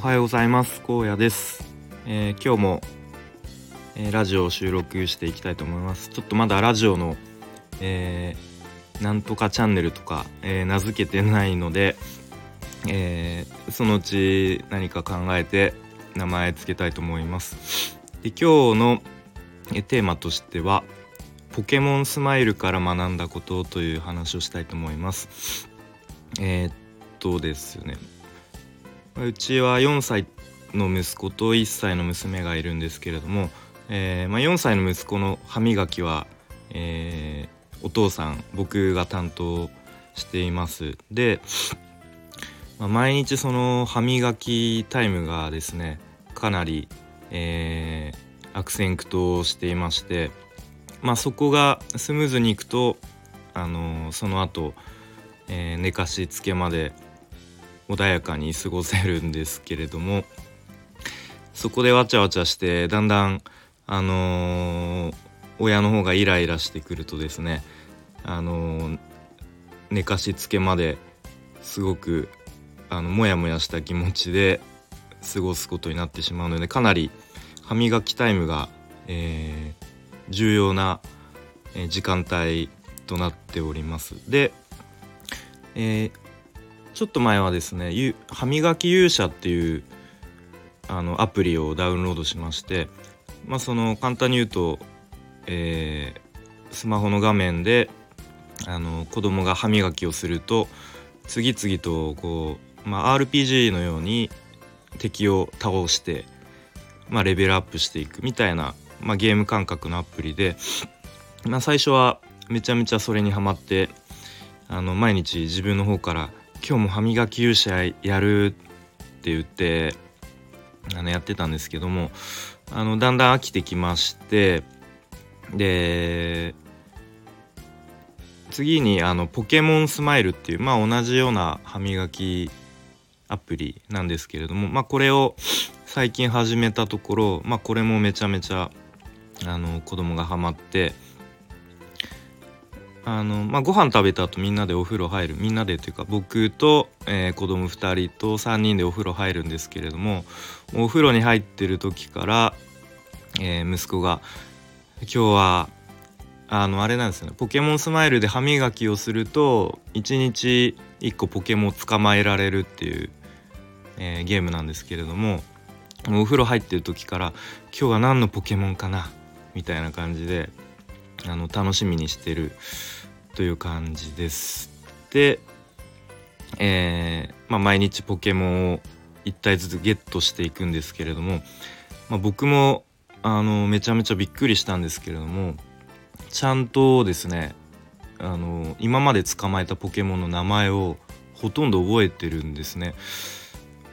はようございます。荒野です、えー、今日も、えー、ラジオを収録していきたいと思います。ちょっとまだラジオの、えー、なんとかチャンネルとか、え名付けてないので、えそのうち何か考えて名前つけたいと思います。で今日の、えテーマとしてはポケモンスマイルから学んだことという話をしたいと思います。えー、っとですね。うちは4歳の息子と1歳の娘がいるんですけれども、えー、まあ、4歳の息子の歯磨きは、えー、お父さん僕が担当しています。で、まあ、毎日その歯磨きタイムがですねかなり、えー、悪戦苦闘していまして、まあ、そこがスムーズにいくと、あのその後、え寝かしつけまで穏やかに過ごせるんですけれどもそこでわちゃわちゃしてだんだんあのー、親の方がイライラしてくるとですねあのー、寝かしつけまですごくあのモヤモヤした気持ちで過ごすことになってしまうのでかなり歯磨きタイムが、えー、重要な時間帯となっております。で、えー、ちょっと前はですね歯磨き勇者っていうあのアプリをダウンロードしましてまあその簡単に言うと、えー、スマホの画面であの子供が歯磨きをすると次々とこう、まあ、RPG のように敵を倒して、まあ、レベルアップしていくみたいな、まあ、ゲーム感覚のアプリで、まあ、最初はめちゃめちゃそれにはまってあの毎日自分の方から今日も歯磨き勇者やるって言ってあのやってたんですけどもあのだんだん飽きてきましてで次にあのポケモンスマイルっていうまあ同じような歯磨きアプリなんですけれどもまあこれを最近始めたところまあこれもめちゃめちゃあの子供がハマってあの、まあ、ご飯食べた後みんなでお風呂入るみんなでというか僕と、えー、子供2人と3人でお風呂入るんですけれどもお風呂に入ってる時から、えー、息子が「今日はあのあれなんですよねポケモンスマイルで歯磨きをすると1日1個ポケモン捕まえられるっていう、えー、ゲームなんですけれどもお風呂入ってる時から「今日は何のポケモンかな?」みたいな感じであの楽しみにしてるという感じです。で、えー、まあ、毎日ポケモンを1体ずつゲットしていくんですけれども、まあ、僕もあのめちゃめちゃびっくりしたんですけれどもちゃんとですねあの今まで捕まえたポケモンの名前をほとんど覚えてるんですね。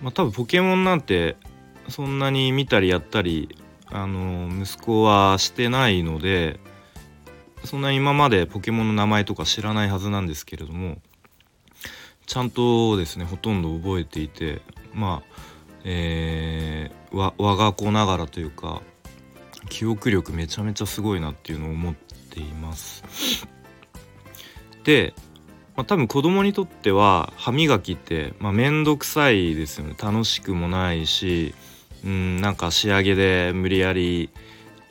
まあ、多分ポケモンなんてそんなに見たりやったりあの息子はしてないのでそんな今までポケモンの名前とか知らないはずなんですけれどもちゃんとですねほとんど覚えていてまあえー、わ我が子ながらというか記憶力めちゃめちゃすごいなっていうのを思っています。で、まあ、多分子供にとっては歯磨きってまあ、面倒くさいですよね楽しくもないしうんなんか仕上げで無理やり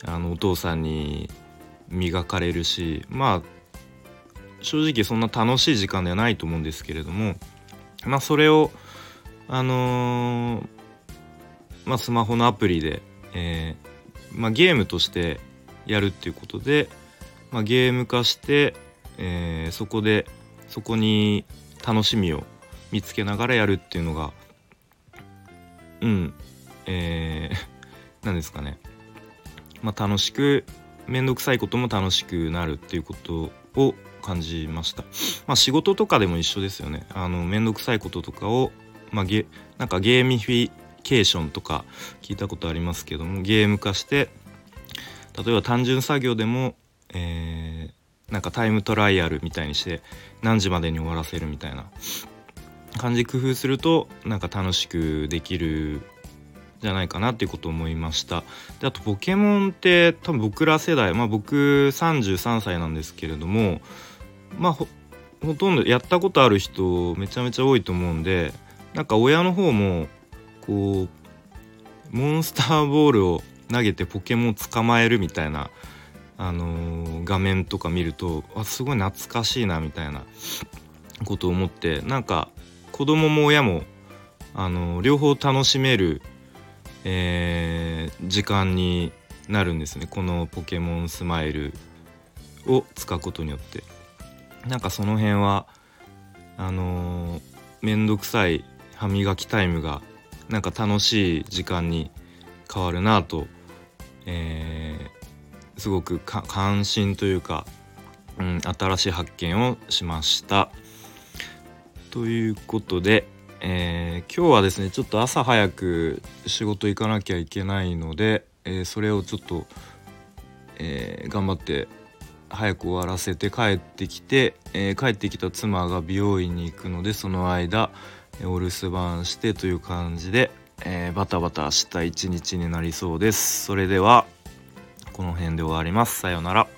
あのお父さんに磨かれるしまあ正直そんな楽しい時間ではないと思うんですけれどもまあそれをあのー、まあスマホのアプリで、えー、まあ、ゲームとしてやるっていうことで、まあ、ゲーム化して、えー、そこでそこに楽しみを見つけながらやるっていうのがうんえー、何ですかね。まあ楽しく面倒くさいことも楽しくなるっていうことを感じました。まあ、仕事とかでも一緒ですよね。あの面倒くさいこととかを、まあ、ゲなんかゲーミフィケーションとか聞いたことありますけどもゲーム化して例えば単純作業でも、えー、なんかタイムトライアルみたいにして何時までに終わらせるみたいな感じ工夫するとなんか楽しくできるじゃないかなっていうことを思いました。であとポケモンって多分僕ら世代まあ僕33歳なんですけれどもまあほとんどやったことある人めちゃめちゃ多いと思うんでなんか親の方もこうモンスターボールを投げてポケモン捕まえるみたいな、あのー、画面とか見るとあすごい懐かしいなみたいなことを思ってなんか子供も親も、あのー、両方楽しめる、えー、時間になるんですねこのポケモンスマイルを使うことによってなんかその辺はあの面、倒くさい歯磨きタイムがなんか楽しい時間に変わるなと、えー、すごく関心というか、うん、新しい発見をしました。ということで、えー、今日はですねちょっと朝早く仕事行かなきゃいけないので、えー、それをちょっと、えー、頑張って早く終わらせて帰ってきて、え帰ってきた妻が美容院に行くのでその間お留守番してという感じで、え、バタバタした一日になりそうです。それではこの辺で終わります。さようなら。